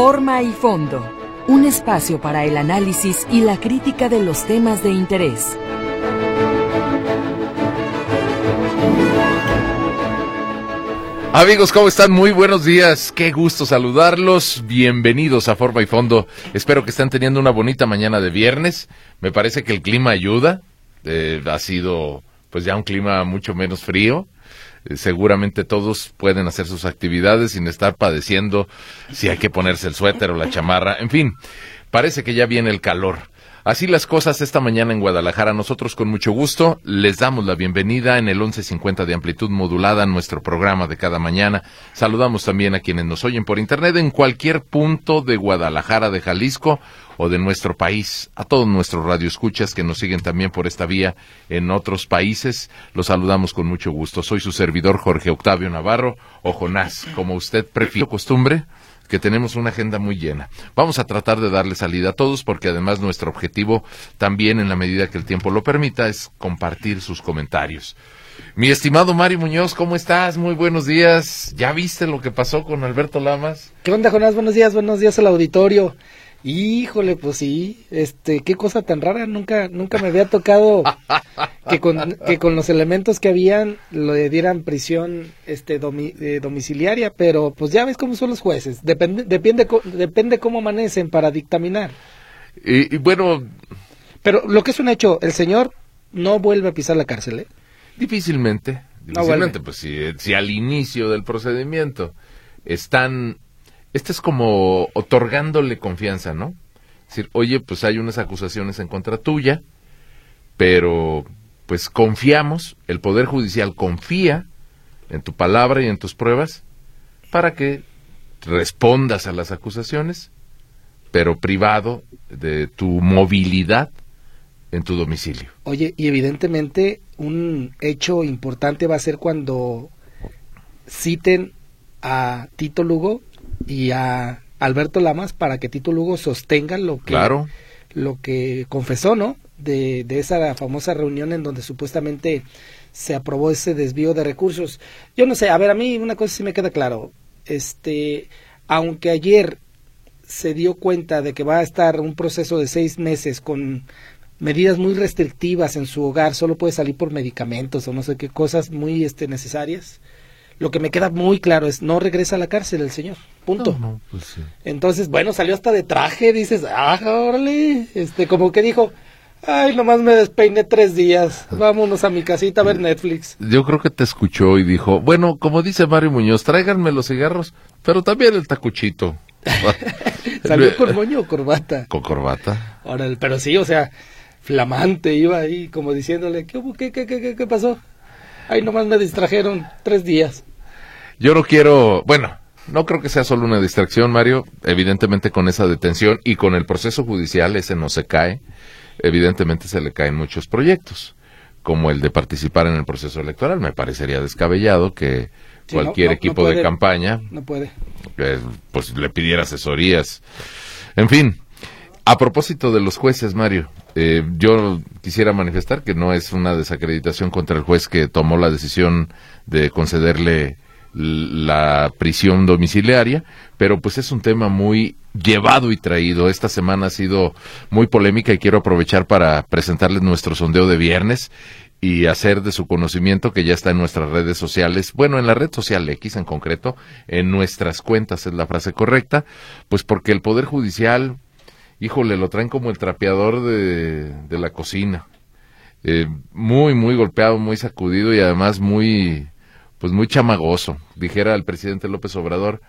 Forma y fondo. Un espacio para el análisis y la crítica de los temas de interés. Amigos, ¿cómo están? Muy buenos días. Qué gusto saludarlos. Bienvenidos a Forma y Fondo. Espero que estén teniendo una bonita mañana de viernes. Me parece que el clima ayuda. Eh, ha sido pues ya un clima mucho menos frío. Eh, seguramente todos pueden hacer sus actividades sin estar padeciendo si hay que ponerse el suéter o la chamarra. En fin, parece que ya viene el calor. Así las cosas esta mañana en Guadalajara. Nosotros con mucho gusto les damos la bienvenida en el 1150 de amplitud modulada, nuestro programa de cada mañana. Saludamos también a quienes nos oyen por internet en cualquier punto de Guadalajara, de Jalisco o de nuestro país. A todos nuestros radioescuchas que nos siguen también por esta vía en otros países, los saludamos con mucho gusto. Soy su servidor Jorge Octavio Navarro o Jonás, como usted prefiere. Costumbre que tenemos una agenda muy llena. Vamos a tratar de darle salida a todos porque además nuestro objetivo también en la medida que el tiempo lo permita es compartir sus comentarios. Mi estimado Mario Muñoz, ¿cómo estás? Muy buenos días. ¿Ya viste lo que pasó con Alberto Lamas? ¿Qué onda, Jonás? Buenos días, buenos días al auditorio. Híjole, pues sí, este, qué cosa tan rara, nunca, nunca me había tocado que con, que con los elementos que habían le dieran prisión, este, eh, domiciliaria, pero pues ya ves cómo son los jueces, depende, depende, depende cómo amanecen para dictaminar. Y, bueno, pero lo que es un hecho, el señor no vuelve a pisar la cárcel, ¿eh? Difícilmente, difícilmente, pues si, si al inicio del procedimiento están este es como otorgándole confianza, ¿no? Es decir, oye, pues hay unas acusaciones en contra tuya, pero pues confiamos, el Poder Judicial confía en tu palabra y en tus pruebas para que respondas a las acusaciones, pero privado de tu movilidad en tu domicilio. Oye, y evidentemente un hecho importante va a ser cuando citen a Tito Lugo y a Alberto Lamas para que Tito Lugo sostenga lo que, lo que confesó, ¿no? De, de esa famosa reunión en donde supuestamente se aprobó ese desvío de recursos. Yo no sé, a ver, a mí una cosa sí me queda claro. Este, aunque ayer se dio cuenta de que va a estar un proceso de seis meses con medidas muy restrictivas en su hogar, solo puede salir por medicamentos o no sé qué cosas muy este, necesarias. Lo que me queda muy claro es no regresa a la cárcel el señor. Punto. Pues Entonces, bueno, salió hasta de traje, dices, ah, órale, este, como que dijo, ay, nomás me despeiné tres días, vámonos a mi casita a ver Netflix. Yo creo que te escuchó y dijo, bueno, como dice Mario Muñoz, tráiganme los cigarros, pero también el tacuchito. ¿Salió con moño o corbata? Con corbata. Órale, pero sí, o sea, flamante, iba ahí como diciéndole, ¿qué, qué, qué, qué, qué pasó? Ay, nomás me distrajeron tres días. Yo no quiero, bueno, no creo que sea solo una distracción, Mario. Evidentemente con esa detención y con el proceso judicial ese no se cae. Evidentemente se le caen muchos proyectos, como el de participar en el proceso electoral. Me parecería descabellado que cualquier equipo de campaña no puede. Eh, pues le pidiera asesorías. En fin, a propósito de los jueces, Mario, eh, yo quisiera manifestar que no es una desacreditación contra el juez que tomó la decisión de concederle la prisión domiciliaria, pero pues es un tema muy llevado y traído. Esta semana ha sido muy polémica y quiero aprovechar para presentarles nuestro sondeo de viernes y hacer de su conocimiento que ya está en nuestras redes sociales, bueno, en la red social X en concreto, en nuestras cuentas es la frase correcta, pues porque el Poder Judicial, híjole, lo traen como el trapeador de, la cocina. Eh, muy, muy golpeado, muy sacudido y además muy pues muy chamagoso, dijera el presidente López Obrador,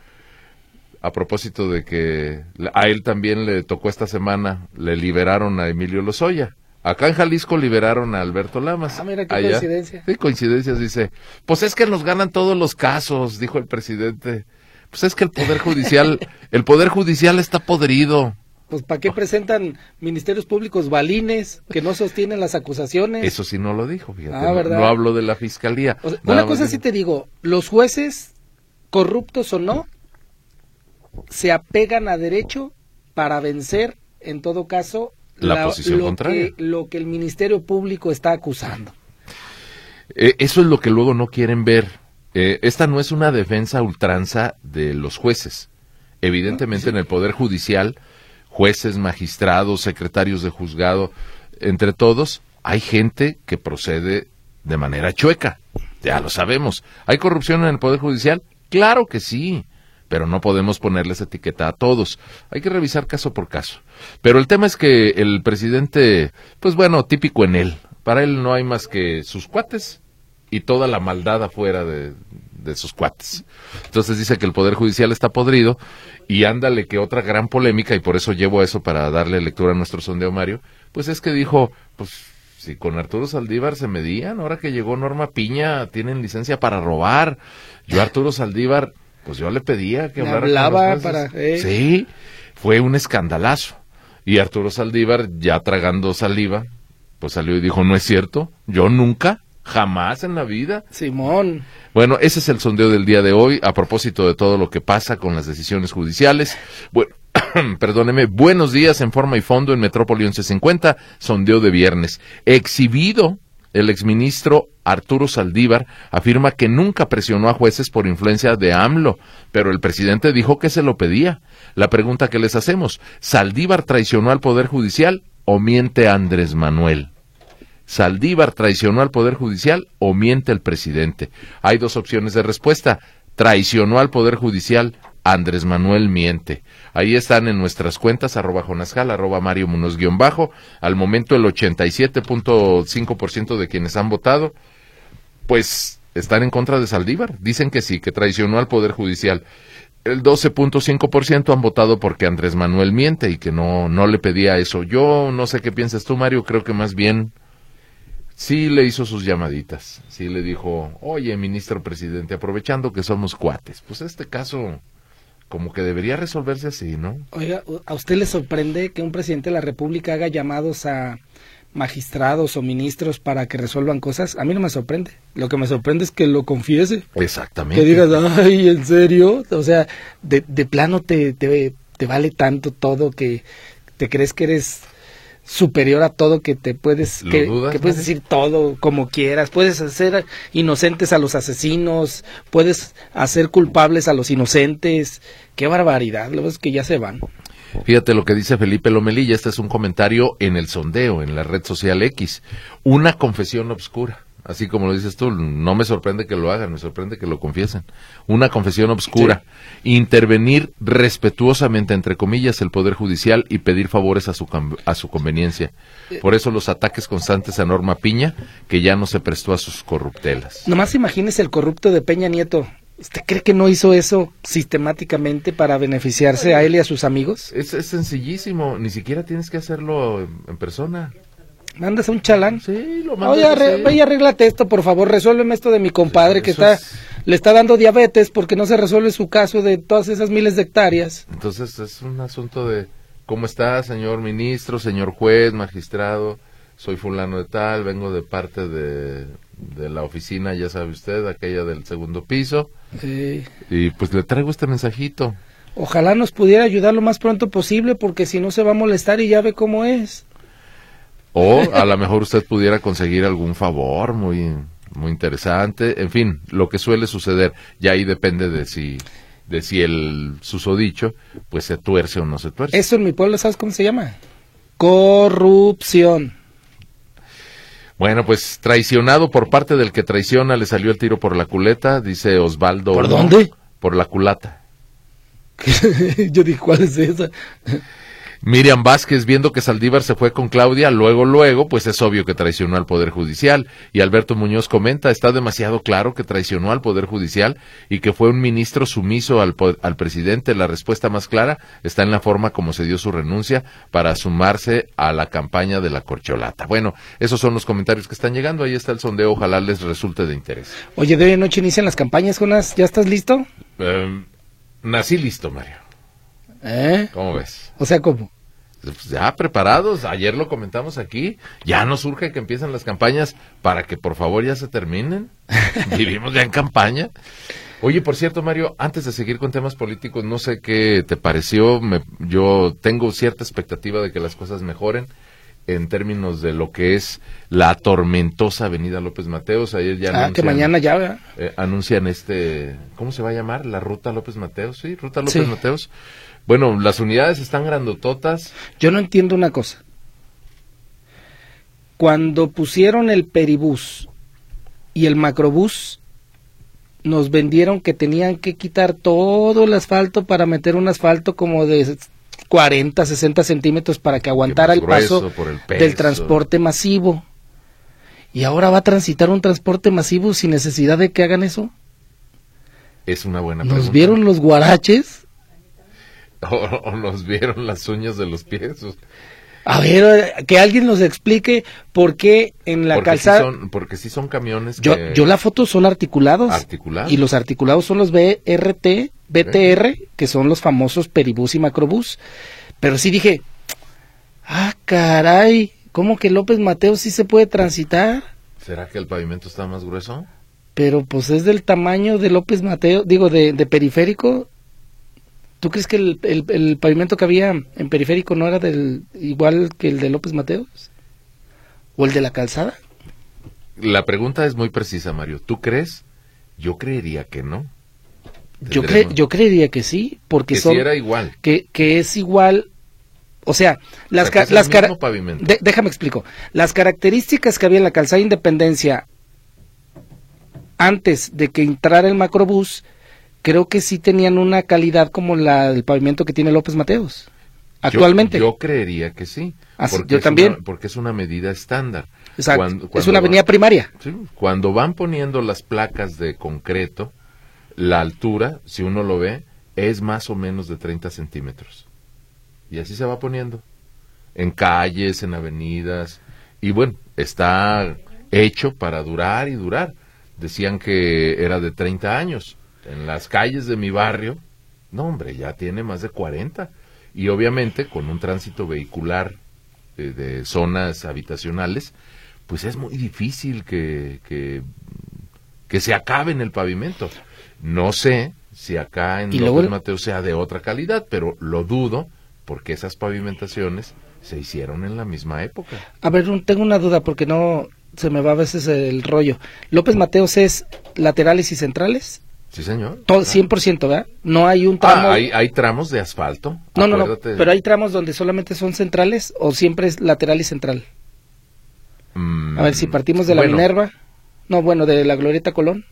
a propósito de que a él también le tocó esta semana, le liberaron a Emilio Lozoya. Acá en Jalisco liberaron a Alberto Lamas. Ah, mira qué coincidencia. Sí, coincidencias, dice. Pues es que nos ganan todos los casos, dijo el presidente. Pues es que el Poder Judicial, el Poder Judicial está podrido pues ¿para qué presentan ministerios públicos balines que no sostienen las acusaciones? Eso sí no lo dijo, fíjate. Ah, no, hablo de la fiscalía. una cosa sí te digo, los jueces, corruptos o no, se apegan a derecho para vencer, en todo caso, la, posición lo Que, lo que el ministerio público está acusando. Eh, eso es lo que luego no quieren ver. Eh, esta no es una defensa ultranza de los jueces Evidentemente en el Poder Judicial, jueces, magistrados, secretarios de juzgado, entre todos, hay gente que procede de manera chueca. Ya lo sabemos. ¿Hay corrupción en el Poder Judicial? Claro que sí pero no podemos ponerles etiqueta a todos. Hay que revisar caso por caso. Pero el tema es que el presidente, pues bueno, típico en él. Para él no hay más que sus cuates y toda la maldad afuera de, de sus cuates. Entonces dice que el Poder Judicial está podrido y ándale que otra gran polémica, y por eso llevo eso para darle lectura a nuestro sondeo Mario, pues es que dijo, pues si con Arturo Saldívar se medían, ahora que llegó Norma Piña, tienen licencia para robar. Yo Arturo Saldívar, pues yo le pedía que hablara para... Eh. Sí, fue un escandalazo. Y Arturo Saldívar, ya tragando saliva, pues salió y dijo, no es cierto, yo nunca Jamás en la vida. Simón. Bueno, ese es el sondeo del día de hoy a propósito de todo lo que pasa con las decisiones judiciales. Bueno, perdóneme, buenos días en forma y fondo en Metrópoli 1150, sondeo de viernes. Exhibido, el exministro Arturo Saldívar afirma que nunca presionó a jueces por influencia de AMLO, pero el presidente dijo que se lo pedía. La pregunta que les hacemos, ¿Saldívar traicionó al Poder Judicial o miente Andrés Manuel? ¿Saldívar traicionó al Poder Judicial o miente el presidente? Hay dos opciones de respuesta. Traicionó al Poder Judicial, Andrés Manuel miente. Ahí están en nuestras cuentas, arroba Jonascal, arroba Mario Munoz guion bajo. Al momento el 87.5% de quienes han votado, pues están en contra de Saldívar. Dicen que sí, que traicionó al Poder Judicial. El 12.5% han votado porque Andrés Manuel miente y que no, no le pedía eso. Yo no sé qué piensas tú, Mario, creo que más bien sí le hizo sus llamaditas, sí le dijo, oye, ministro presidente, aprovechando que somos cuates, pues este caso como que debería resolverse así, ¿no? Oiga, ¿a usted le sorprende que un presidente de la República haga llamados a magistrados o ministros para que resuelvan cosas? A mí no me sorprende. Lo que me sorprende es que lo confiese. Exactamente. Que digas, ay, ¿en serio? O sea, de, de plano te, te, te vale tanto todo que te crees que eres superior a todo que te puedes que, puedes decir todo como quieras. Puedes hacer inocentes a los asesinos puedes hacer culpables a los inocentes. Qué barbaridad lo es que ya se van. Fíjate lo que dice Felipe Lomelilla, este es un comentario en el sondeo, en la red social X. Una confesión obscura así como lo dices tú, no me sorprende que lo hagan, me sorprende que lo confiesen. Una confesión obscura, intervenir respetuosamente, entre comillas, el Poder Judicial y pedir favores a su, a su conveniencia. Por eso los ataques constantes a Norma Piña, que ya no se prestó a sus corruptelas. Nomás imagínese el corrupto de Peña Nieto. ¿Usted cree que no hizo eso sistemáticamente para beneficiarse a él y a sus amigos? Es, sencillísimo, ni siquiera tienes que hacerlo en persona mandas a un chalán. Sí, lo mandas. Oye, arréglate esto, por favor, resuélveme esto de mi compadre que está le está dando diabetes porque no se resuelve su caso de todas esas miles de hectáreas. Entonces es un asunto de cómo está, señor ministro, señor juez, magistrado. Soy fulano de tal, vengo de parte de, de la oficina, ya sabe usted, aquella del segundo piso. Sí. Y pues le traigo este mensajito. Ojalá nos pudiera ayudar lo más pronto posible porque si no se va a molestar y ya ve cómo es. O a lo mejor usted pudiera conseguir algún favor muy, muy interesante. En fin, lo que suele suceder. Ya ahí depende de si, de si el susodicho pues se tuerce o no se tuerce. Eso en mi pueblo, ¿sabes cómo se llama? Corrupción. Bueno, pues traicionado por parte del que traiciona, le salió el tiro por la culeta, dice Osvaldo. ¿Por dónde? Por la culata. Yo dije, ¿cuál es esa? Miriam Vázquez, viendo que Saldívar se fue con Claudia, luego, luego, pues es obvio que traicionó al Poder Judicial. Y Alberto Muñoz comenta, está demasiado claro que traicionó al Poder Judicial y que fue un ministro sumiso al, al presidente. La respuesta más clara está en la forma como se dio su renuncia para sumarse a la campaña de la corcholata. Bueno, esos son los comentarios que están llegando. Ahí está el sondeo, ojalá les resulte de interés. Oye, de hoy noche inician las campañas, Jonas. ¿Ya estás listo? Em, nací listo, Mario. ¿Eh? ¿Cómo ves? O sea, ¿cómo? Pues ya preparados, ayer lo comentamos aquí, ya nos surge que empiecen las campañas para que por favor ya se terminen. Vivimos ya en campaña. Oye, por cierto, Mario, antes de seguir con temas políticos, no sé qué te pareció, yo tengo cierta expectativa de que las cosas mejoren. en términos de lo que es la tormentosa Avenida López Mateos. Ayer ya Ah, que mañana ya, eh, anuncian este, ¿cómo se va a llamar? La ruta López Mateos, sí, ruta López Sí. Mateos. Bueno, las unidades están grandototas. Yo no entiendo una cosa. Cuando pusieron el peribús y el macrobús, nos vendieron que tenían que quitar todo el asfalto para meter un asfalto como de 40, 60 centímetros para que aguantara el paso el del transporte masivo. Y ahora va a transitar un transporte masivo sin necesidad de que hagan eso. Es una buena ¿Nos pregunta. vieron los guaraches? O, o nos vieron las uñas de los pies. A ver, que alguien nos explique por qué en la porque, calzada... sí son, porque sí son camiones Yo, que- yo la foto son articulados. Articulados. Y los articulados son los BRT, BTR, que son los famosos peribús y macrobús. Pero sí dije, ah, caray, ¿cómo que López Mateo sí se puede transitar? ¿Será que el pavimento está más grueso? Pero pues es del tamaño de López Mateo, digo, de, de periférico. ¿Tú crees que el, el- el pavimento que había en periférico no era del igual que el de López Mateos? ¿O el de la calzada? La pregunta es muy precisa, Mario. ¿Tú crees? Yo creería que no. Yo, cre- yo creería que sí, porque que son... sí era igual. que, que es igual, o sea, las, O sea, ca- las cara- de- déjame explico, las características que había en la calzada Independencia antes de que entrara el macrobús, creo que sí tenían una calidad como la del pavimento que tiene López Mateos. Yo- Actualmente. Yo, creería que sí. Ah, sí, porque yo es también. una- porque es una medida estándar. Exacto. Cuando- es cuando una va- avenida primaria. Sí, Cuando van poniendo las placas de concreto, la altura, si uno lo ve, es más o menos de 30 centímetros. Y así se va poniendo. En calles, en avenidas. Y bueno, está hecho para durar y durar. Decían que era de 30 años. En las calles de mi barrio, no hombre, ya tiene más de 40. Y obviamente con un tránsito vehicular eh, de zonas habitacionales, pues es muy difícil que, que, que se acabe en el pavimento. No sé si acá en López Mateo sea de otra calidad, pero lo dudo porque esas pavimentaciones se hicieron en la misma época. A ver, un- tengo una duda porque no se me va a veces el rollo. López Mateos es laterales y centrales, Sí, señor. todo Ah. 100%, ¿verdad? No hay un tramo Ah, hay, hay tramos de asfalto. No, no, no, pero hay tramos donde solamente son centrales o siempre es lateral y central. Mm, A ver, si partimos de la bueno, Minerva, no, bueno, de la Glorieta Colón,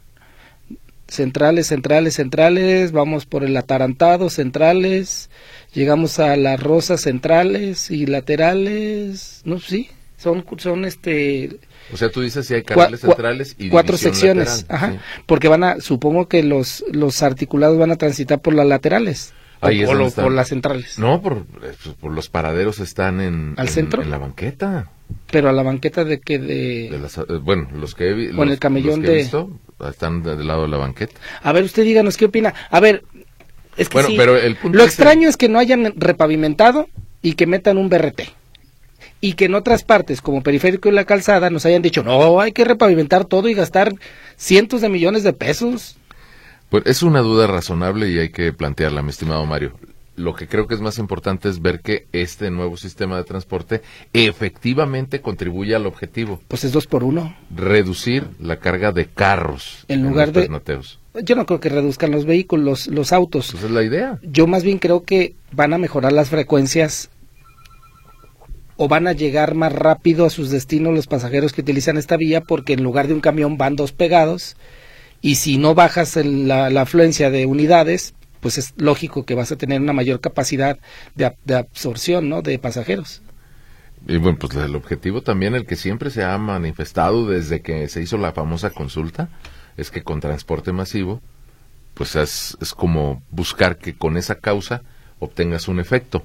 centrales, centrales, centrales, vamos por el atarantado, centrales, llegamos a las rosas centrales y laterales, no, sí, son, son este, O sea, tú dices si hay cua- centrales y cuatro secciones, lateral, ajá, sí. porque van a, supongo que los, los articulados van a transitar por las laterales, Ahí o, lo- por las centrales, No, por, pues, por los paraderos están en, ¿Al en- centro? en la banqueta. pero a la banqueta de que de... De las, eh, bueno, los que he, los- el camellón los que he de- visto están de- del lado de la banqueta. A ver, usted díganos qué opina. A ver, es que Bueno, sí, pero el punto lo extraño es que no hayan repavimentado y que metan un BRT. Y que en otras partes, como Periférico y la Calzada, nos hayan dicho, no, hay que repavimentar todo y gastar cientos de millones de pesos. Pues es una duda razonable y hay que plantearla, mi estimado Mario. Lo que creo que es más importante es ver que este nuevo sistema de transporte efectivamente contribuye al objetivo, Pues es dos por uno. reducir la carga de carros En lugar López de-. Yo no creo que reduzcan los vehículos, los, los autos. Pues es la idea. Yo más bien creo que van a mejorar las frecuencias o van a llegar más rápido a sus destinos los pasajeros que utilizan esta vía porque en lugar de un camión van dos pegados y si no bajas la, la afluencia de unidades, pues es lógico que vas a tener una mayor capacidad de, de absorción ¿no? de pasajeros. Y bueno, pues el objetivo también, el que siempre se ha manifestado desde que se hizo la famosa consulta, es que con transporte masivo, pues es, es como buscar que con esa causa obtengas un efecto,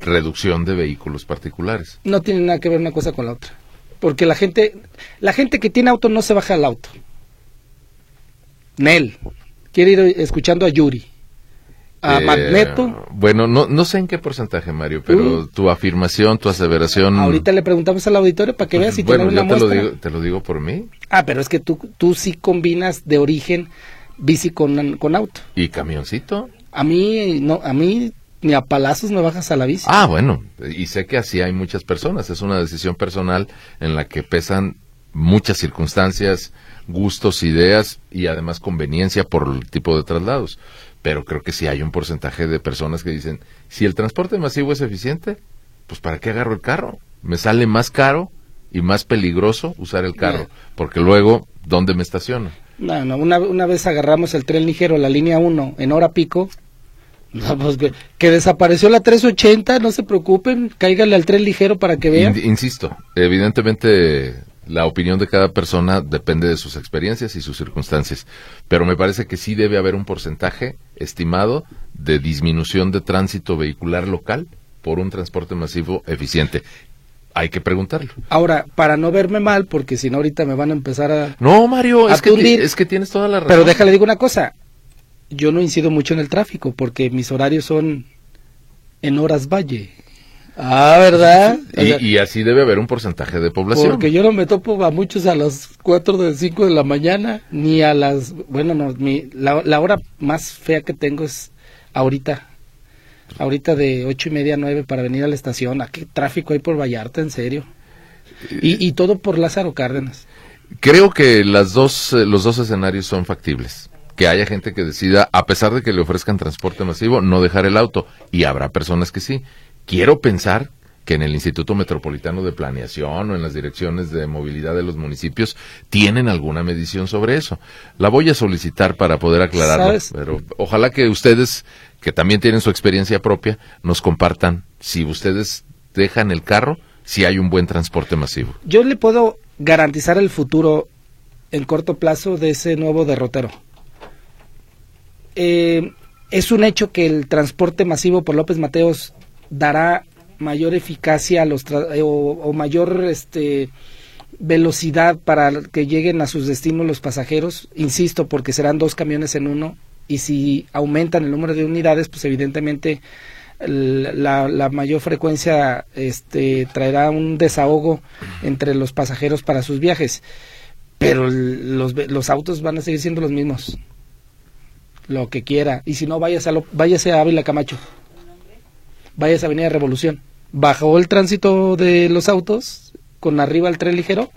reducción de vehículos particulares. No tiene nada que ver una cosa con la otra. Porque la gente, la gente que tiene auto no se baja al auto. Nel, quiere ir escuchando a Yuri. A Eh, Magneto. Bueno, no, no sé en qué porcentaje, Mario, pero Uh. tu afirmación, tu aseveración... Ahorita le preguntamos al auditorio para que pues, veas si bueno, tiene yo una te lo, muestra. digo, te lo digo por mí Ah, pero es que tú, tú sí combinas de origen bici con, con auto. y camioncito. A mí, no, a mí ni a palazos me bajas a la bici. Ah, bueno, y sé que así hay muchas personas. Es una decisión personal en la que pesan muchas circunstancias, gustos, ideas y además conveniencia por el tipo de traslados. Pero creo que sí hay un porcentaje de personas que dicen, si el transporte masivo es eficiente, pues ¿para qué agarro el carro? Me sale más caro y más peligroso usar el carro, porque luego, ¿dónde me estaciono? No, no, una, una vez agarramos el tren ligero, la línea 1, en hora pico, pues, que, que desapareció la 380, no se preocupen, cáiganle al tren ligero para que vean. In- insisto, evidentemente la opinión de cada persona depende de sus experiencias y sus circunstancias, pero me parece que sí debe haber un porcentaje estimado de disminución de tránsito vehicular local por un transporte masivo eficiente. Hay que preguntarlo. Ahora, para no verme mal, porque si no ahorita me van a empezar a... No, Mario, A es que, es que tienes toda la razón. Pero déjale digo una cosa, yo no incido mucho en el tráfico, porque mis horarios son en horas valle. Ah, ¿verdad? O sea, Y, y así debe haber un porcentaje de población. Porque yo no me topo a muchos a las 4 de 5 de la mañana, ni a las... Bueno, no, mi, la, la hora más fea que tengo es ahorita. Ahorita de ocho y media a 9 para venir a la estación. ¿A qué tráfico hay por Vallarta, en serio? Y, y todo por Lázaro Cárdenas. Creo que las dos, los dos escenarios son factibles. Que haya gente que decida, a pesar de que le ofrezcan transporte masivo, no dejar el auto. Y habrá personas que sí. Quiero pensar que en el Instituto Metropolitano de Planeación o en las direcciones de movilidad de los municipios tienen alguna medición sobre eso. La voy a solicitar para poder aclararlo, pero ojalá que ustedes, que también tienen su experiencia propia, nos compartan si ustedes dejan el carro, si hay un buen transporte masivo. Yo le puedo garantizar el futuro en corto plazo de ese nuevo derrotero. Eh, es un hecho que el transporte masivo por López Mateos dará mayor eficacia a los eh, o, o mayor este velocidad para que lleguen a sus destinos los pasajeros, insisto, porque serán dos camiones en uno y si aumentan el número de unidades, pues evidentemente la, mayor frecuencia este, traerá un desahogo entre los pasajeros para sus viajes, pero los autos van a seguir siendo los mismos, lo que quiera, y si no, váyase a, lo- váyase a Ávila Camacho, váyase a Avenida Revolución, bajó el tránsito de los autos con arriba el tren ligero,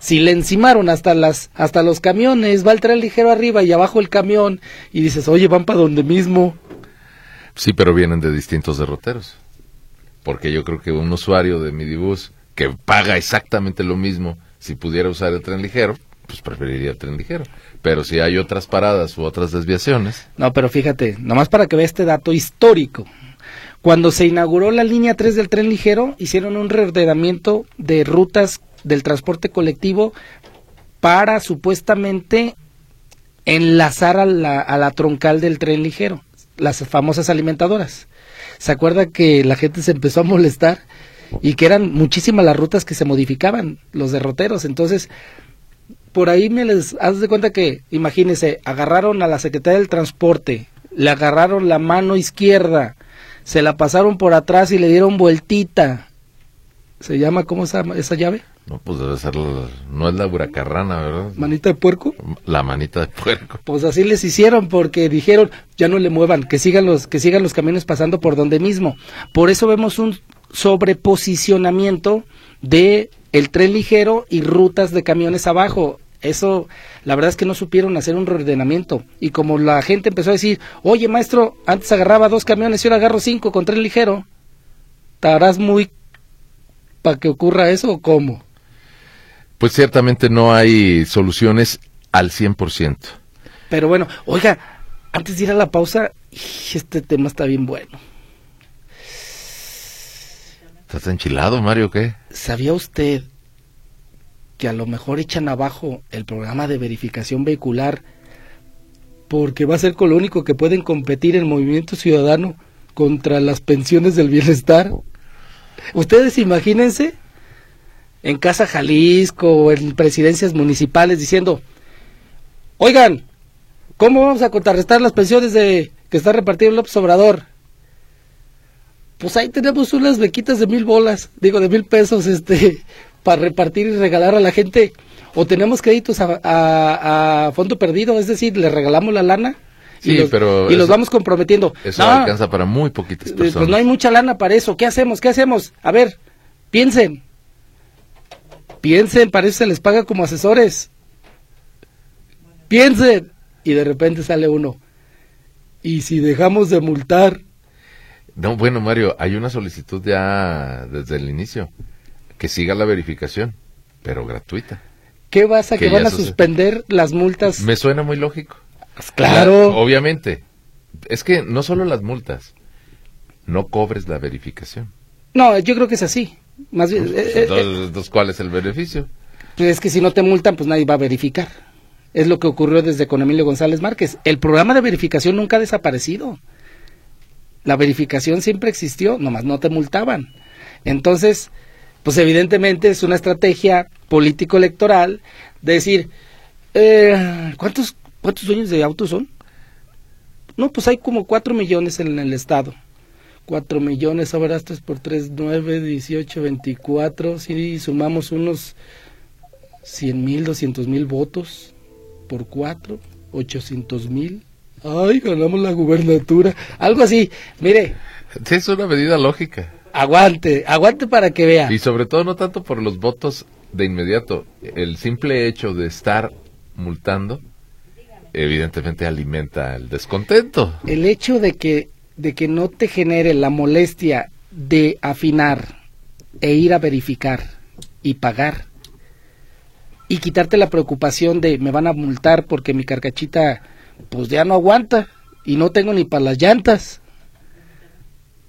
si le encimaron hasta las hasta los camiones, va el tren ligero arriba y abajo el camión y dices, "Oye, van para donde mismo." Sí, pero vienen de distintos derroteros. Porque yo creo que un usuario de Midibus que paga exactamente lo mismo si pudiera usar el tren ligero, pues preferiría el tren ligero. Pero si hay otras paradas u otras desviaciones, No, pero fíjate, nomás para que vea este dato histórico. Cuando se inauguró la línea 3 del tren ligero, hicieron un reordenamiento de rutas del transporte colectivo para supuestamente enlazar a la, a la troncal del tren ligero, las famosas alimentadoras. ¿Se acuerda que la gente se empezó a molestar y que eran muchísimas las rutas que se modificaban, los derroteros? Entonces, por ahí me les haz de cuenta que, imagínense, agarraron a la Secretaría del Transporte, le agarraron la mano izquierda, se la pasaron por atrás y le dieron vueltita. ¿Se llama cómo se llama esa llave? no, pues debe ser, la- no es la huracarrana, ¿verdad? Manita de puerco. La manita de puerco. Pues así les hicieron porque dijeron, ya no le muevan, que sigan los que sigan los camiones pasando por donde mismo. Por eso vemos un sobreposicionamiento de el tren ligero y rutas de camiones abajo. Eso, la verdad es que no supieron hacer un reordenamiento. Y como la gente empezó a decir, oye maestro, antes agarraba dos camiones y ahora agarro cinco con tren ligero, ¿te harás muy para que ocurra eso o cómo? Pues ciertamente no hay soluciones al 100%. Pero bueno, oiga, antes de ir a la pausa, este tema está bien bueno. ¿Estás enchilado, Mario, qué? ¿Sabía usted que a lo mejor echan abajo el programa de verificación vehicular porque va a ser con lo único que pueden competir el movimiento ciudadano contra las pensiones del bienestar? Ustedes imagínense en Casa Jalisco o en presidencias municipales diciendo, oigan, ¿cómo vamos a contrarrestar las pensiones de que está repartido López Obrador? Pues ahí tenemos unas bequitas de mil bolas, digo de mil pesos, este, para repartir y regalar a la gente. O tenemos créditos a, a- a fondo perdido, es decir, le regalamos la lana Sí, y los, pero y los eso- vamos comprometiendo. Eso No, alcanza para muy poquitas eh, personas. Pues no hay mucha lana para eso. ¿Qué hacemos? ¿Qué hacemos? A ver, piensen. Piensen, para eso se les paga como asesores. Piensen. Y de repente sale uno. Y si dejamos de multar, No, bueno, Mario, hay una solicitud ya desde el inicio. Que siga la verificación, pero gratuita. ¿qué vas a Que van a suspender las multas? Me suena muy lógico. Pues claro. La- obviamente. Es que no solo las multas, no cobres la verificación. No, yo creo que es así. Más bien, eh, eh, Entonces, entonces, ¿cuál es el beneficio? Pues es que si no te multan, pues nadie va a verificar. Es lo que ocurrió desde con Emilio González Márquez. El programa de verificación nunca ha desaparecido. La verificación siempre existió, nomás no te multaban. Entonces, pues evidentemente es una estrategia político-electoral de decir, eh, ¿cuántos, ¿cuántos dueños de autos son? No, pues hay como cuatro millones en el estado. Cuatro millones, ahora esto es por tres, nueve, dieciocho, veinticuatro. Si sumamos unos cien mil, doscientos mil votos por cuatro, ochocientos mil. Ay, ganamos la gubernatura. Algo así. Mire, es una medida lógica. Aguante, aguante para que vea. Y sobre todo no tanto por los votos de inmediato. El simple hecho de estar multando, evidentemente alimenta el descontento. El hecho de que, de que no te genere la molestia de afinar e ir a verificar y pagar y quitarte la preocupación de me van a multar porque mi carcachita pues ya no aguanta y no tengo ni para las llantas.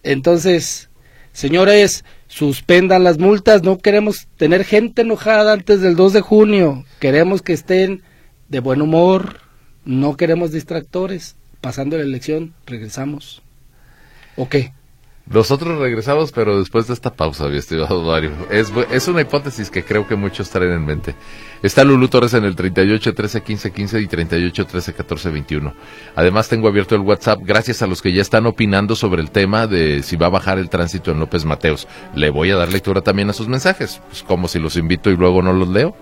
Entonces, señores, suspendan las multas, no queremos tener gente enojada antes del 2 de junio, queremos que estén de buen humor, no queremos distractores. Pasando la elección, regresamos. ¿O qué? Nosotros regresamos, pero después de esta pausa, mi estimado Mario. Es, es una hipótesis que creo que muchos traen en mente. Está Lulú Torres en el 38 13 15 15 y 38 13 14 21. Además, tengo abierto el WhatsApp gracias a los que ya están opinando sobre el tema de si va a bajar el tránsito en López Mateos. Le voy a dar lectura también a sus mensajes, pues como si los invito y luego no los leo.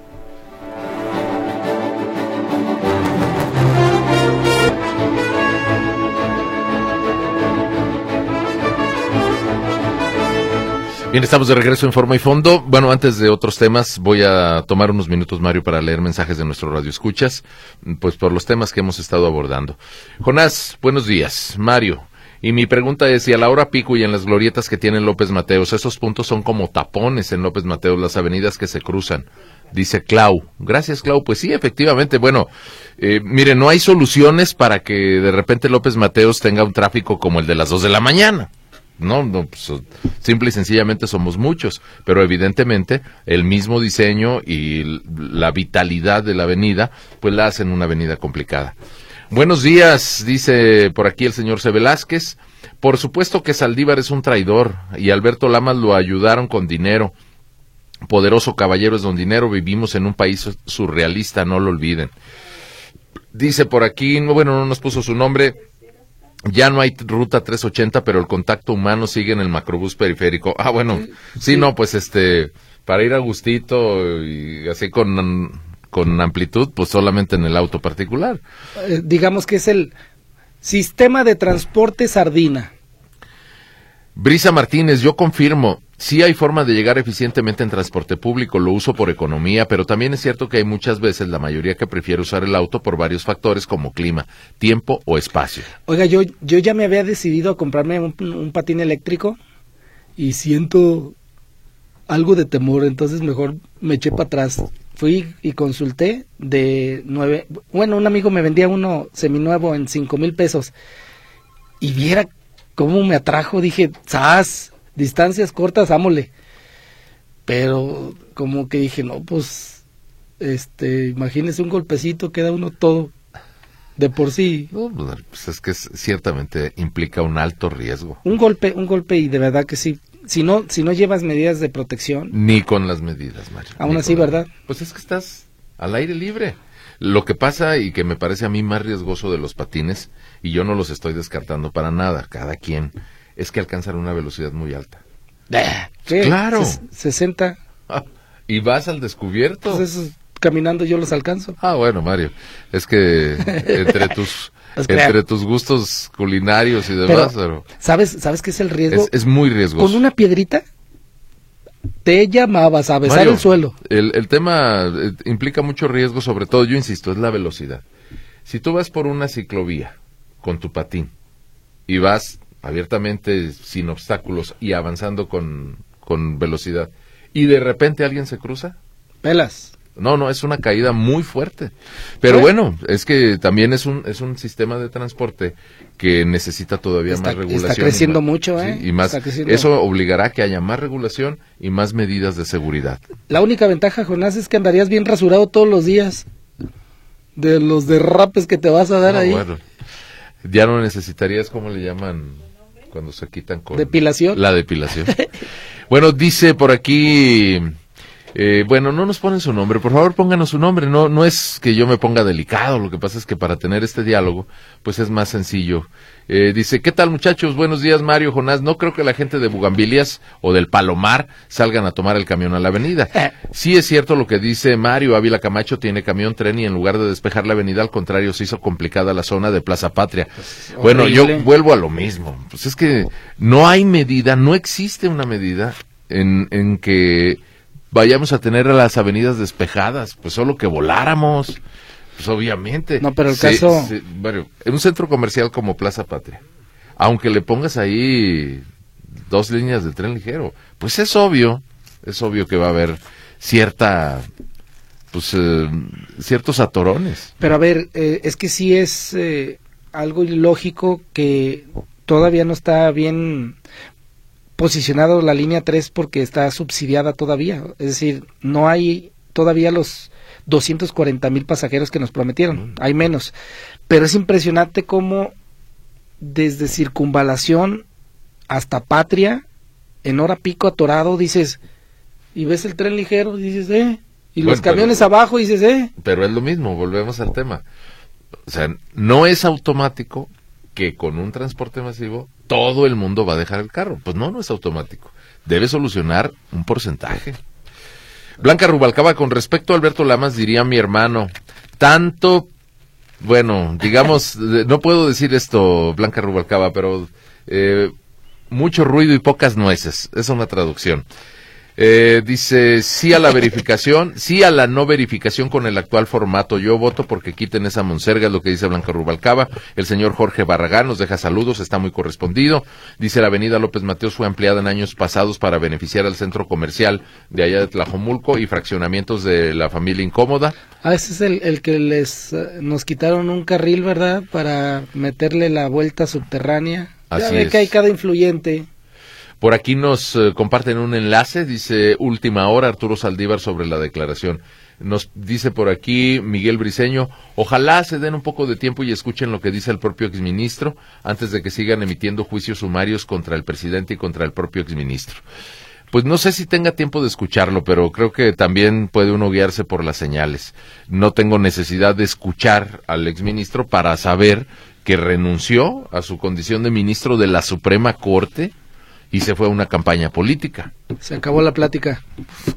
Bien, estamos de regreso en forma y fondo. Bueno, antes de otros temas, voy a tomar unos minutos, Mario, para leer mensajes de nuestro radio escuchas, pues por los temas que hemos estado abordando. Jonás, buenos días. Mario, y mi pregunta es si a la hora pico y en las glorietas que tiene López Mateos, esos puntos son como tapones en López Mateos, las avenidas que se cruzan. Dice Clau. Gracias, Clau. Pues sí, efectivamente. Bueno, eh, mire, no hay soluciones para que de repente López Mateos tenga un tráfico como el de las dos de la mañana. No, no, pues, simple y sencillamente somos muchos, pero evidentemente el mismo diseño y la vitalidad de la avenida, pues la hacen una avenida complicada. Buenos días, dice por aquí el señor C. Velázquez. Por supuesto que Saldívar es un traidor y Alberto Lamas lo ayudaron con dinero. Poderoso caballero es don dinero, vivimos en un país surrealista, no lo olviden. Dice por aquí, no, bueno, no nos puso su nombre, ya no hay ruta 380, pero el contacto humano sigue en el macrobús periférico. Ah, bueno, sí, no, pues este, para ir a gustito y así con, con amplitud, pues solamente en el auto particular. Eh, digamos que es el sistema de transporte sardina. Brisa Martínez, yo confirmo, sí hay forma de llegar eficientemente en transporte público, lo uso por economía, pero también es cierto que hay muchas veces la mayoría que prefiere usar el auto por varios factores como clima, tiempo o espacio. Oiga, yo, yo ya me había decidido a comprarme un, patín eléctrico y siento algo de temor, entonces mejor me eché para atrás. Fui y consulté de nueve, bueno, un amigo me vendía uno seminuevo en cinco mil pesos y viera cómo me atrajo, dije, ¡zas! Distancias cortas, ámole. Pero como que dije, no, pues, este, imagínese un golpecito, queda uno todo de por sí. No, pues es que ciertamente implica un alto riesgo, Un golpe, un golpe y de verdad que sí. Si no, si no llevas medidas de protección, ni con las medidas, Mario. Aún así, ¿verdad? Pues es que estás al aire libre. Lo que pasa y que me parece a mí más riesgoso de los patines, y yo no los estoy descartando para nada, cada quien, es que alcanzan una velocidad muy alta. ¿qué? Claro. Ses- 60, Ah, y vas al descubierto. pues esos caminando yo los alcanzo. Ah, bueno, Mario, es que entre tus Pues entre claro. tus gustos culinarios y demás, pero, ¿Sabes, ¿Sabes qué es el riesgo? es, es muy riesgoso. Con una piedrita te llamabas a besar Mario, el suelo. El, el tema eh, implica mucho riesgo, sobre todo, yo insisto, es la velocidad. Si tú vas por una ciclovía con tu patín y vas abiertamente sin obstáculos y avanzando con, con velocidad y de repente alguien se cruza, Pelas. no, no, es una caída muy fuerte. Pero ¿Eh? bueno, es que también es un, es un sistema de transporte que necesita todavía Está- más regulación. está creciendo y más- mucho, sí, ¿eh? y más, eso obligará a que haya más regulación y más medidas de seguridad. La única ventaja, Jonás, es que andarías bien rasurado todos los días. De los derrapes que te vas a dar No, ahí. bueno, ya no necesitarías, ¿cómo le llaman? Cuando se quitan con... Depilación. La depilación. bueno, dice por aquí... eh, bueno, no nos ponen su nombre, por favor pónganos su nombre. No, no es que yo me ponga delicado, lo que pasa es que para tener este diálogo, pues es más sencillo. Eh, dice, ¿qué tal muchachos? Buenos días Mario, Jonás. No creo que la gente de Bugambilias o del Palomar salgan a tomar el camión a la avenida. Sí es cierto lo que dice Mario Ávila Camacho, tiene camión, tren y en lugar de despejar la avenida, al contrario, se hizo complicada la zona de Plaza Patria. bueno, yo vuelvo a lo mismo. Pues es que no hay medida, no existe una medida en, en que vayamos a tener a las avenidas despejadas, pues solo que voláramos. Pues obviamente. No, pero el caso- bueno, en un centro comercial como Plaza Patria, aunque le pongas ahí dos líneas de tren ligero, pues es obvio, es obvio que va a haber cierta, pues, eh, ciertos atorones. Pero a ver, eh, es que sí es eh, algo ilógico que todavía no está bien posicionado la línea 3 porque está subsidiada todavía. Es decir, no hay todavía los 240 mil pasajeros que nos prometieron. Hay menos. Pero es impresionante cómo desde circunvalación hasta patria, en hora pico atorado, dices, y ves el tren ligero, dices, eh, y los Bueno, pero- camiones abajo, dices, eh. Pero es lo mismo, volvemos al tema. O sea, no es automático que con un transporte masivo todo el mundo va a dejar el carro. Pues no, no es automático. Debe solucionar un porcentaje. Blanca Rubalcaba, con respecto a Alberto Lamas, diría mi hermano, tanto, bueno, digamos, no puedo decir esto, Blanca Rubalcaba, pero eh, mucho ruido y pocas nueces. Es una traducción. Eh, dice sí a la verificación, sí a la no verificación con el actual formato. Yo voto porque quiten esa monserga, es lo que dice Blanca Rubalcaba. El señor Jorge Barragán nos deja saludos, está muy correspondido. Dice la avenida López Mateos fue ampliada en años pasados para beneficiar al centro comercial de allá de Tlajomulco y fraccionamientos de la familia incómoda. Ah, ese es el, el que les eh, nos quitaron un carril, ¿verdad? Para meterle la vuelta subterránea. ya Así ve es. que hay cada influyente. Por aquí nos eh, comparten un enlace, dice última hora Arturo Saldívar sobre la declaración. Nos dice por aquí Miguel Briseño, ojalá se den un poco de tiempo y escuchen lo que dice el propio exministro antes de que sigan emitiendo juicios sumarios contra el presidente y contra el propio exministro. Pues no sé si tenga tiempo de escucharlo, pero creo que también puede uno guiarse por las señales. No tengo necesidad de escuchar al exministro para saber que renunció a su condición de ministro de la Suprema Corte y se fue a una campaña política. Se acabó la plática.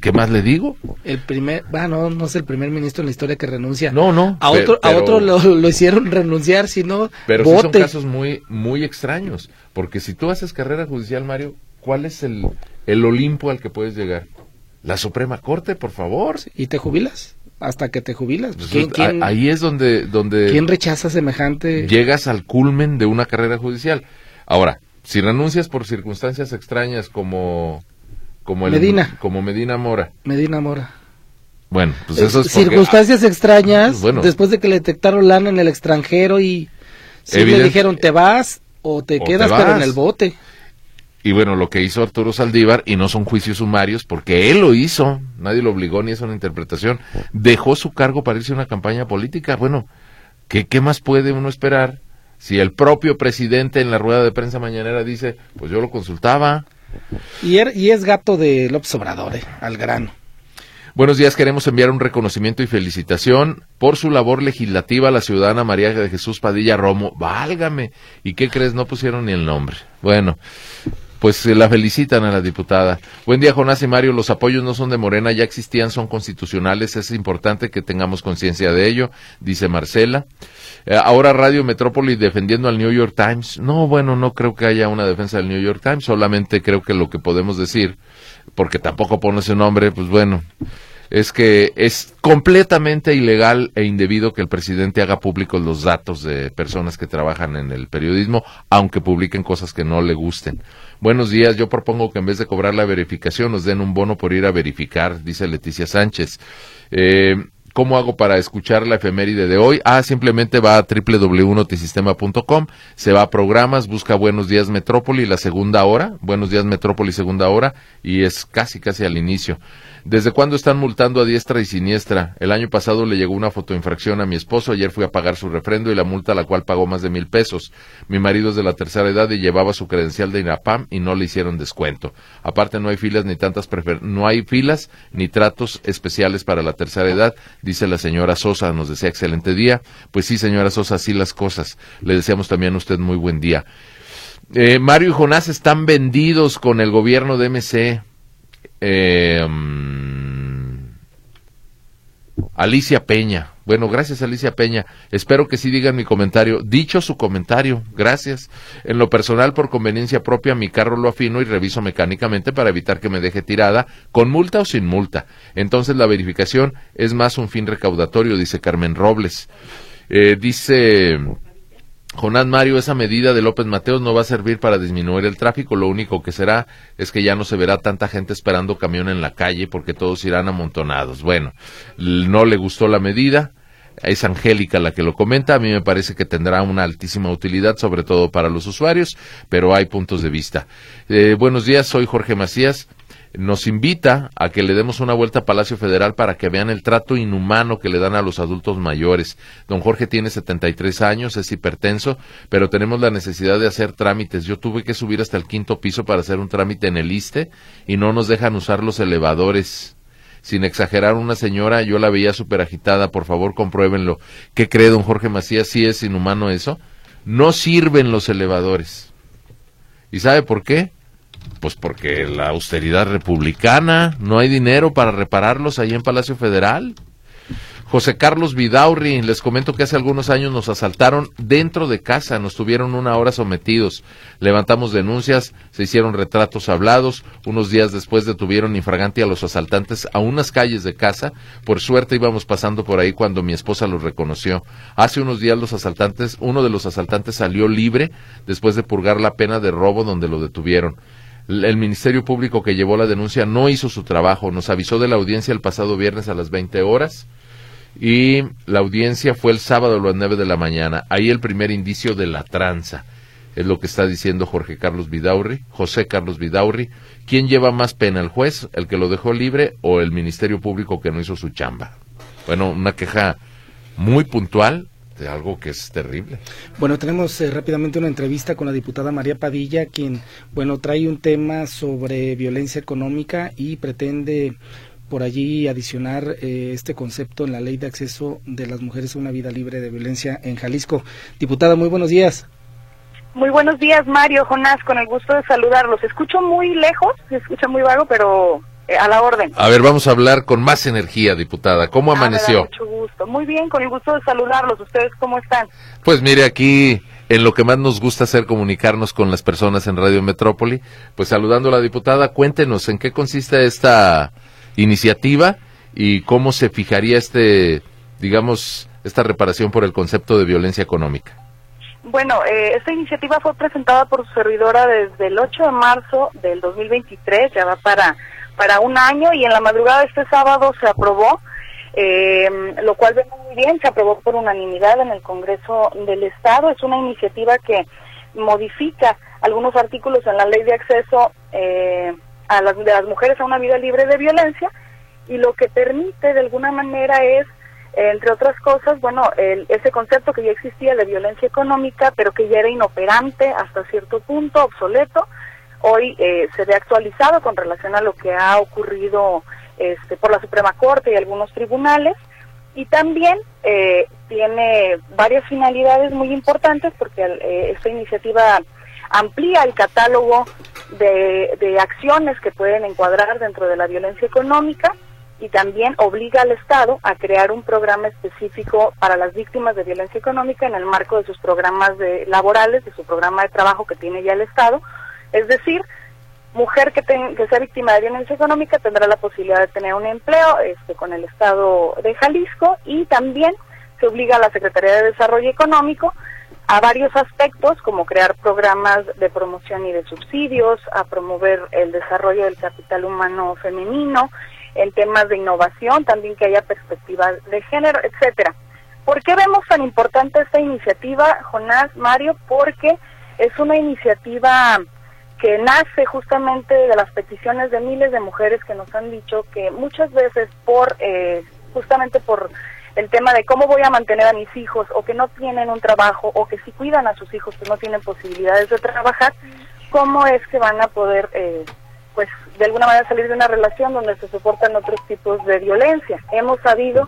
¿Qué más le digo? El primer, bueno, no es el primer ministro en la historia que renuncia. No, no. A otro, a otro lo, lo hicieron renunciar, si no, Pero sí son casos muy, muy extraños. Porque si tú haces carrera judicial, Mario, ¿cuál es el, el Olimpo al que puedes llegar? La Suprema Corte, por favor. y te jubilas. Hasta que te jubilas. Pues, ¿Quién, quién- Ahí es donde, donde quién rechaza semejante? llegas al culmen de una carrera judicial. Ahora, si renuncias por circunstancias extrañas como como el- Medina. como Medina Mora, Medina Mora. bueno, pues eso es porque- Circunstancias extrañas, Bueno. después de que le detectaron lana en el extranjero y sí le Evidente- dijeron te vas o te O quedas te pero en el bote. Y bueno, lo que hizo Arturo Saldívar, y no son juicios sumarios, porque él lo hizo, nadie lo obligó ni es una interpretación, dejó su cargo para irse a una campaña política. Bueno, ¿qué, qué más puede uno esperar si el propio presidente en la rueda de prensa mañanera dice, pues yo lo consultaba? Y, er- y es gato de López Obrador, eh, al grano. Buenos días, queremos enviar un reconocimiento y felicitación por su labor legislativa a la ciudadana María de Jesús Padilla Romo. Válgame. ¿Y qué crees? No pusieron ni el nombre. Bueno, pues la felicitan a la diputada. Buen día, Jonás y Mario. Los apoyos no son de Morena, ya existían, son constitucionales. Es importante que tengamos conciencia de ello, dice Marcela. Eh, ahora Radio Metrópoli defendiendo al New York Times. No, bueno, no creo que haya una defensa del New York Times, solamente creo que lo que podemos decir, porque tampoco pone ese nombre, pues bueno, es que es completamente ilegal e indebido que el presidente haga públicos los datos de personas que trabajan en el periodismo, aunque publiquen cosas que no le gusten. Buenos días, yo propongo que en vez de cobrar la verificación nos den un bono por ir a verificar, dice Leticia Sánchez. Eh, ¿Cómo hago para escuchar la efeméride de hoy? Ah, simplemente va a www.notisistema.com, se va a programas, busca Buenos Días Metrópoli, la segunda hora, Buenos Días Metrópoli, segunda hora, y es casi, casi al inicio. ¿Desde cuándo están multando a diestra y siniestra? El año pasado le llegó una fotoinfracción a mi esposo, ayer fui a pagar su refrendo y la multa la cual pagó más de mil pesos. Mi marido es de la tercera edad y llevaba su credencial de INAPAM y no le hicieron descuento. Aparte no hay filas ni tantas prefer no hay filas ni tratos especiales para la tercera edad, dice la señora Sosa, nos desea excelente día. Pues sí, señora Sosa, así las cosas. Le deseamos también a usted muy buen día. Eh, Mario y Jonás están vendidos con el gobierno de MC. Eh, Alicia Peña. Bueno, gracias Alicia Peña. Espero que sí digan mi comentario. Dicho su comentario, gracias. En lo personal, por conveniencia propia, mi carro lo afino y reviso mecánicamente para evitar que me deje tirada, con multa o sin multa. Entonces la verificación es más un fin recaudatorio, dice Carmen Robles. Eh, dice Jonás Mario, esa medida de López Mateos no va a servir para disminuir el tráfico, lo único que será es que ya no se verá tanta gente esperando camión en la calle porque todos irán amontonados. Bueno, no le gustó la medida, es Angélica la que lo comenta, a mí me parece que tendrá una altísima utilidad, sobre todo para los usuarios, pero hay puntos de vista. Eh, buenos días, soy Jorge Macías nos invita a que le demos una vuelta a Palacio Federal para que vean el trato inhumano que le dan a los adultos mayores. Don Jorge tiene 73 años, es hipertenso, pero tenemos la necesidad de hacer trámites. Yo tuve que subir hasta el quinto piso para hacer un trámite en el ISTE y no nos dejan usar los elevadores. Sin exagerar, una señora, yo la veía súper agitada, por favor compruébenlo. ¿Qué cree don Jorge Macías? ¿Sí es inhumano eso? No sirven los elevadores. ¿Y sabe por qué? Pues porque la austeridad republicana, no hay dinero para repararlos ahí en Palacio Federal. José Carlos Vidaurri, les comento que hace algunos años nos asaltaron dentro de casa, nos tuvieron una hora sometidos, levantamos denuncias, se hicieron retratos hablados, unos días después detuvieron infragante a los asaltantes a unas calles de casa, por suerte íbamos pasando por ahí cuando mi esposa los reconoció. Hace unos días los asaltantes, uno de los asaltantes salió libre después de purgar la pena de robo donde lo detuvieron el Ministerio Público que llevó la denuncia no hizo su trabajo. Nos avisó de la audiencia el pasado viernes a las 20 horas y la audiencia fue el sábado a las 9 de la mañana. Ahí el primer indicio de la tranza. Es lo que está diciendo Jorge Carlos Vidaurri, José Carlos Vidaurri. ¿Quién lleva más pena, el juez, el que lo dejó libre o el Ministerio Público que no hizo su chamba? Bueno, una queja muy puntual de algo que es terrible. Bueno, tenemos eh, rápidamente una entrevista con la diputada María Padilla, quien, bueno, trae un tema sobre violencia económica y pretende por allí adicionar eh, este concepto en la ley de acceso de las mujeres a una vida libre de violencia en Jalisco. Diputada, muy buenos días. Muy buenos días, Mario, Jonás, con el gusto de saludarlos. Escucho muy lejos, se escucha muy vago, pero eh, a la orden. A ver, vamos a hablar con más energía, diputada. ¿Cómo ah, amaneció? mucho gusto. Muy bien, con el gusto de saludarlos. ¿Ustedes cómo están? Pues mire, aquí en lo que más nos gusta hacer comunicarnos con las personas en Radio Metrópoli, pues saludando a la diputada, cuéntenos en qué consiste esta iniciativa y cómo se fijaría este, digamos, esta reparación por el concepto de violencia económica. Bueno, eh, esta iniciativa fue presentada por su servidora desde el 8 de marzo del 2023, ya va para para un año y en la madrugada de este sábado se aprobó, eh, lo cual vemos muy bien, se aprobó por unanimidad en el Congreso del Estado. Es una iniciativa que modifica algunos artículos en la ley de acceso eh, a las, de las mujeres a una vida libre de violencia y lo que permite de alguna manera es entre otras cosas, bueno, el, ese concepto que ya existía de violencia económica, pero que ya era inoperante hasta cierto punto, obsoleto, hoy eh, se ve actualizado con relación a lo que ha ocurrido este, por la Suprema Corte y algunos tribunales y también eh, tiene varias finalidades muy importantes porque eh, esta iniciativa amplía el catálogo de, de acciones que pueden encuadrar dentro de la violencia económica y también obliga al Estado a crear un programa específico para las víctimas de violencia económica en el marco de sus programas de, laborales, de su programa de trabajo que tiene ya el Estado. Es decir, mujer que, que sea víctima de violencia económica tendrá la posibilidad de tener un empleo este, con el Estado de Jalisco y también se obliga a la Secretaría de Desarrollo Económico a varios aspectos, como crear programas de promoción y de subsidios, a promover el desarrollo del capital humano femenino, en temas de innovación, también que haya perspectivas de género, etcétera. ¿Por qué vemos tan importante esta iniciativa, Jonás, Mario? Porque es una iniciativa que nace justamente de las peticiones de miles de mujeres que nos han dicho que muchas veces por eh, justamente por el tema de cómo voy a mantener a mis hijos o que no tienen un trabajo o que si cuidan a sus hijos pues no tienen posibilidades de trabajar, cómo es que van a poder eh, pues de alguna manera salir de una relación donde se soportan otros tipos de violencia. Hemos sabido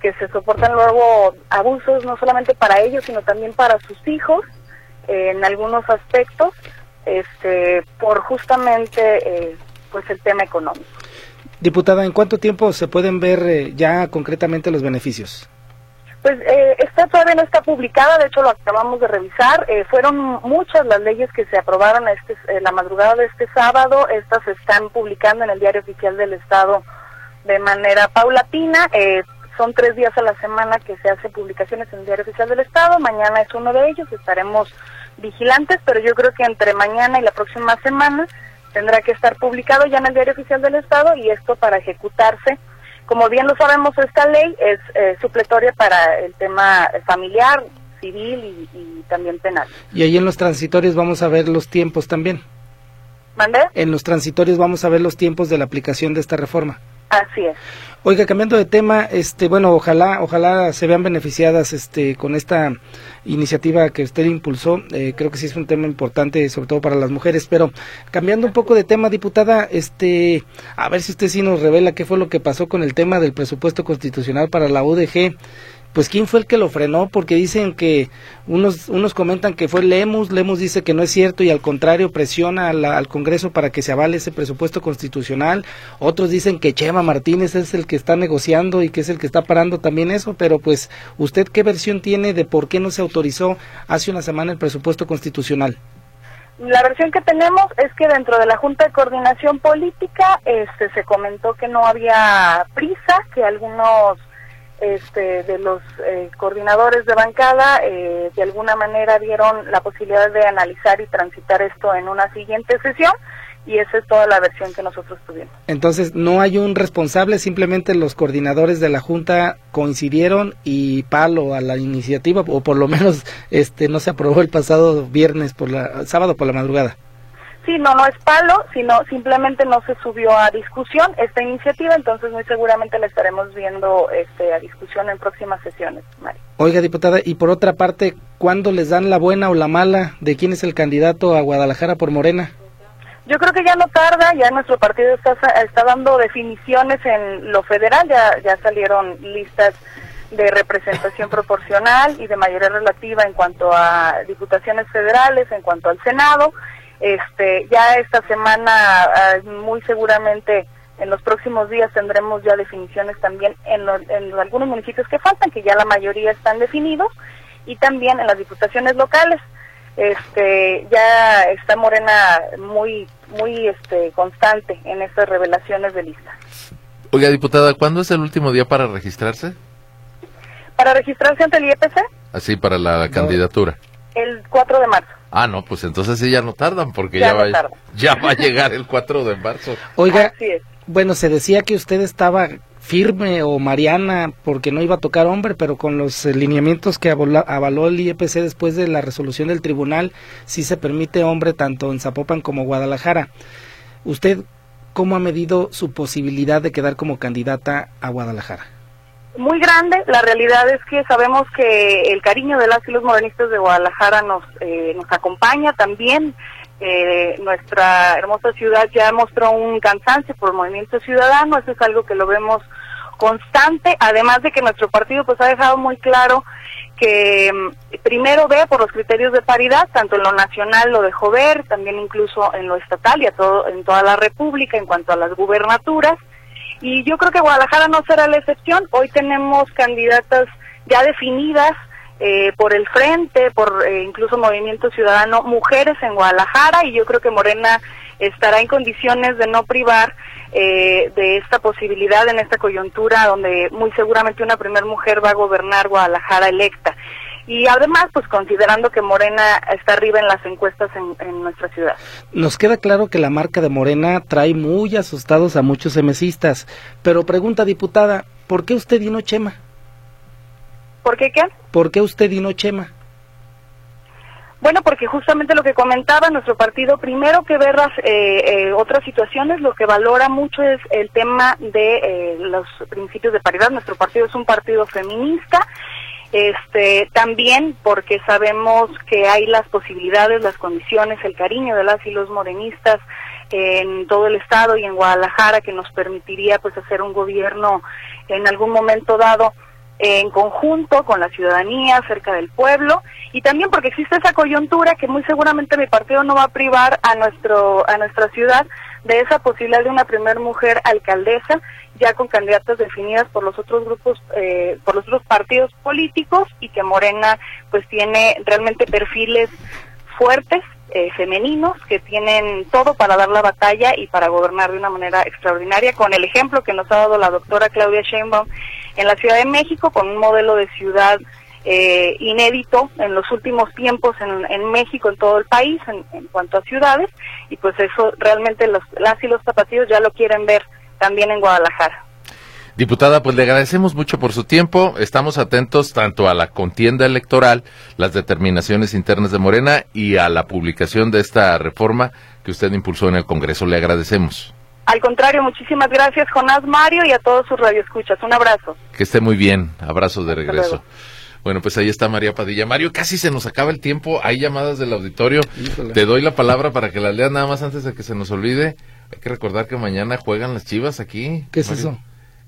que se soportan luego abusos no solamente para ellos sino también para sus hijos eh, en algunos aspectos este por justamente eh, pues el tema económico. Diputada, ¿en cuánto tiempo se pueden ver eh, ya concretamente los beneficios? Pues eh, esta todavía no está publicada, de hecho lo acabamos de revisar. Eh, fueron muchas las leyes que se aprobaron este, eh, la madrugada de este sábado. Estas se están publicando en el Diario Oficial del Estado de manera paulatina. son tres días a la semana que se hacen publicaciones en el Diario Oficial del Estado. Mañana es uno de ellos. Estaremos vigilantes, pero yo creo que entre mañana y la próxima semana tendrá que estar publicado ya en el Diario Oficial del Estado y esto para ejecutarse. Como bien lo sabemos, esta ley es eh, supletoria para el tema familiar, civil y, también penal. Y ahí en los transitorios vamos a ver los tiempos también. ¿Mandé? En los transitorios vamos a ver los tiempos de la aplicación de esta reforma. Así. Oiga, cambiando de tema, este, bueno, ojalá, ojalá se vean beneficiadas, este, con esta iniciativa que usted impulsó. Eh, creo que sí es un tema importante, sobre todo para las mujeres. Pero cambiando un poco de tema, diputada, este, a ver si usted sí nos revela qué fue lo que pasó con el tema del presupuesto constitucional para la UDG pues quién fue el que lo frenó, porque dicen que unos, unos comentan que fue Lemus, Lemus dice que no es cierto y al contrario presiona al Congreso para que se avale ese presupuesto constitucional, otros dicen que Chema Martínez es el que está negociando y que es el que está parando también eso, pero pues usted qué versión tiene de por qué no se autorizó hace una semana el presupuesto constitucional. La versión que tenemos es que dentro de la Junta de Coordinación Política este, se comentó que no había prisa, que algunos este, de los eh, coordinadores de bancada eh, de alguna manera dieron la posibilidad de analizar y transitar esto en una siguiente sesión y esa es toda la versión que nosotros tuvimos. Entonces, no hay un responsable, simplemente los coordinadores de la Junta coincidieron y palo a la iniciativa, o por lo menos este no se aprobó el pasado viernes, por la sábado por la madrugada. Sí, no, no es palo, sino simplemente no se subió a discusión esta iniciativa, entonces muy seguramente la estaremos viendo este, a discusión en próximas sesiones, Mari. Oiga, diputada, y por otra parte, ¿cuándo les dan la buena o la mala de quién es el candidato a Guadalajara por Morena? Yo creo que ya no tarda, ya nuestro partido está, está dando definiciones en lo federal, ya, ya salieron listas de representación proporcional y de mayoría relativa en cuanto a diputaciones federales, en cuanto al Senado. Este, ya esta semana, ah, muy seguramente en los próximos días tendremos ya definiciones también en, en algunos municipios que faltan, que ya la mayoría están definidos, y también en las diputaciones locales. Este, ya está Morena muy, muy este, constante en estas revelaciones de lista. Oiga, diputada, ¿cuándo es el último día para registrarse? ¿Para registrarse ante el IEPC? Así, para la candidatura. El 4 de marzo. Ah, no, pues entonces sí ya no tardan, porque ya, va, ya va a llegar el 4 de marzo. Oiga, bueno, se decía que usted estaba firme o Mariana porque no iba a tocar hombre, pero con los lineamientos que avaló el IEPC después de la resolución del tribunal, sí se permite hombre tanto en Zapopan como Guadalajara. ¿Usted cómo ha medido su posibilidad de quedar como candidata a Guadalajara? Muy grande. La realidad es que sabemos que el cariño de las y los morenistas de Guadalajara nos, eh, nos acompaña también. Eh, nuestra hermosa ciudad ya mostró un cansancio por el movimiento ciudadano, eso es algo que lo vemos constante, además de que nuestro partido pues ha dejado muy claro que mm, primero ve por los criterios de paridad, tanto en lo nacional lo dejó ver, también incluso en lo estatal y a todo, en toda la República en cuanto a las gubernaturas. Y yo creo que Guadalajara no será la excepción. Hoy tenemos candidatas ya definidas eh, por el Frente, por eh, incluso Movimiento Ciudadano, mujeres en Guadalajara y yo creo que Morena estará en condiciones de no privar eh, de esta posibilidad en esta coyuntura donde muy seguramente una primer mujer va a gobernar Guadalajara electa. Y además, pues considerando que Morena está arriba en las encuestas en, en nuestra ciudad. Nos queda claro que la marca de Morena trae muy asustados a muchos semesistas, pero pregunta diputada, ¿por qué usted vino Chema? ¿Por qué qué? ¿Por qué usted vino Chema? Bueno, porque justamente lo que comentaba nuestro partido, primero que ver las eh, eh, otras situaciones, lo que valora mucho es el tema de eh, los principios de paridad. Nuestro partido es un partido feminista, este, también porque sabemos que hay las posibilidades, las condiciones, el cariño de las y los morenistas en todo el estado y en Guadalajara que nos permitiría pues hacer un gobierno en algún momento dado en conjunto con la ciudadanía, cerca del pueblo, y también porque existe esa coyuntura que muy seguramente mi partido no va a privar a nuestro a nuestra ciudad de esa posibilidad de una primer mujer alcaldesa, ya con candidatas definidas por los otros grupos, eh, por los otros partidos políticos, y que Morena pues tiene realmente perfiles fuertes eh, femeninos que tienen todo para dar la batalla y para gobernar de una manera extraordinaria, con el ejemplo que nos ha dado la doctora Claudia Sheinbaum en la Ciudad de México, con un modelo de ciudad eh, inédito en los últimos tiempos en, en México, en todo el país, en, en, cuanto a ciudades, y pues eso realmente los, las y los zapatillos ya lo quieren ver también en Guadalajara. Diputada, pues le agradecemos mucho por su tiempo. Estamos atentos tanto a la contienda electoral, las determinaciones internas de Morena y a la publicación de esta reforma que usted impulsó en el Congreso. Le agradecemos. Al contrario, muchísimas gracias, Jonás Mario, y a todos sus radioescuchas. Un abrazo. Que esté muy bien. Abrazo de regreso. Bueno, pues ahí está María Padilla. Mario, casi se nos acaba el tiempo. Hay llamadas del auditorio. Híjole. Te doy la palabra para que las leas nada más antes de que se nos olvide. Hay que recordar que mañana juegan las chivas aquí. ¿Qué es Mario? eso?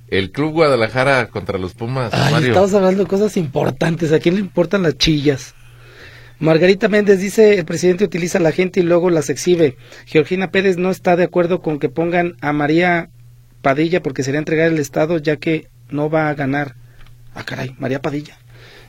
El Club Guadalajara contra los Pumas. Ay, Mario. Estamos hablando de cosas importantes. ¿A quién le importan las chillas? Margarita Méndez dice, el presidente utiliza a la gente y luego las exhibe. Georgina Pérez no está de acuerdo con que pongan a María Padilla porque sería entregar el Estado ya que no va a ganar. Ah, caray, María Padilla.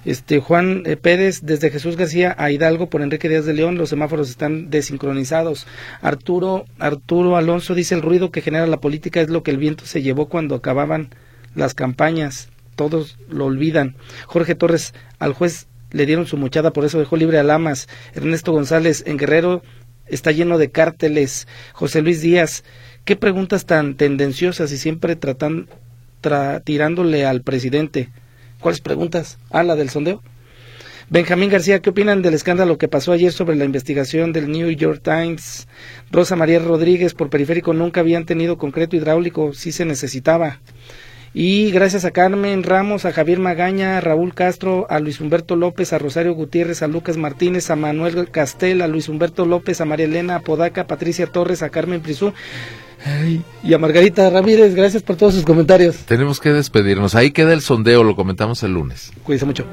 Este Juan eh, Pérez desde Jesús García a Hidalgo por Enrique Díaz de León, los semáforos están desincronizados. Arturo Arturo Alonso dice el ruido que genera la política es lo que el viento se llevó cuando acababan las campañas. Todos lo olvidan. Jorge Torres al juez le dieron su mochada, por eso dejó libre a Lamas. Ernesto González en Guerrero está lleno de cárteles. José Luis Díaz, qué preguntas tan tendenciosas y siempre tratan tra, tirándole al presidente. ¿Cuáles preguntas? Ah, la del sondeo. Benjamín García, ¿qué opinan del escándalo que pasó ayer sobre la investigación del New York Times? Rosa María Rodríguez, por periférico nunca habían tenido concreto hidráulico, sí se necesitaba. Y gracias a Carmen Ramos, a Javier Magaña, a Raúl Castro, a Luis Humberto López, a Rosario Gutiérrez, a Lucas Martínez, a Manuel Castel, a Luis Humberto López, a María Elena Apodaca, a Patricia Torres, a Carmen Prisú. Ay, y a Margarita Ramírez, gracias por todos sus comentarios. Tenemos que despedirnos. Ahí queda el sondeo, lo comentamos el lunes. Cuídense mucho.